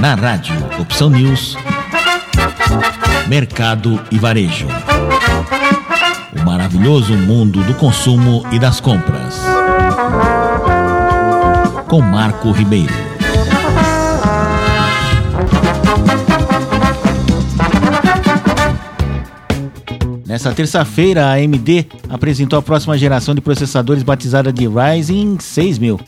Na rádio Opção News, Mercado e Varejo. O maravilhoso mundo do consumo e das compras. Com Marco Ribeiro. Nessa terça-feira, a AMD apresentou a próxima geração de processadores batizada de Ryzen 6000.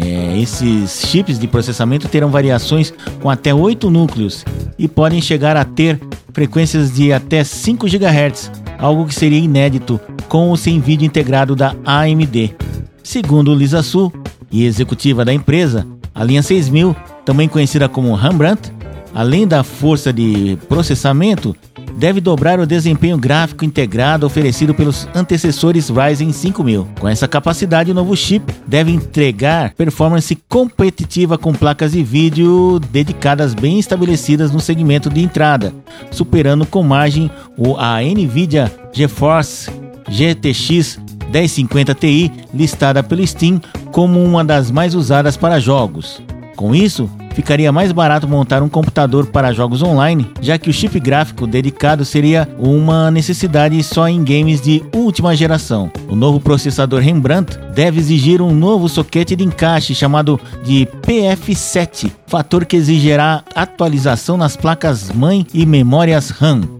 É, esses chips de processamento terão variações com até 8 núcleos e podem chegar a ter frequências de até 5 GHz, algo que seria inédito com o sem vídeo integrado da AMD. Segundo Lisa Su, e executiva da empresa, a linha 6000, também conhecida como Rembrandt, além da força de processamento, deve dobrar o desempenho gráfico integrado oferecido pelos antecessores Ryzen 5000. Com essa capacidade, o novo chip deve entregar performance competitiva com placas de vídeo dedicadas bem estabelecidas no segmento de entrada, superando com margem a Nvidia GeForce GTX 1050 Ti, listada pelo Steam como uma das mais usadas para jogos. Com isso, ficaria mais barato montar um computador para jogos online, já que o chip gráfico dedicado seria uma necessidade só em games de última geração. O novo processador Rembrandt deve exigir um novo soquete de encaixe chamado de PF7, fator que exigirá atualização nas placas mãe e memórias RAM.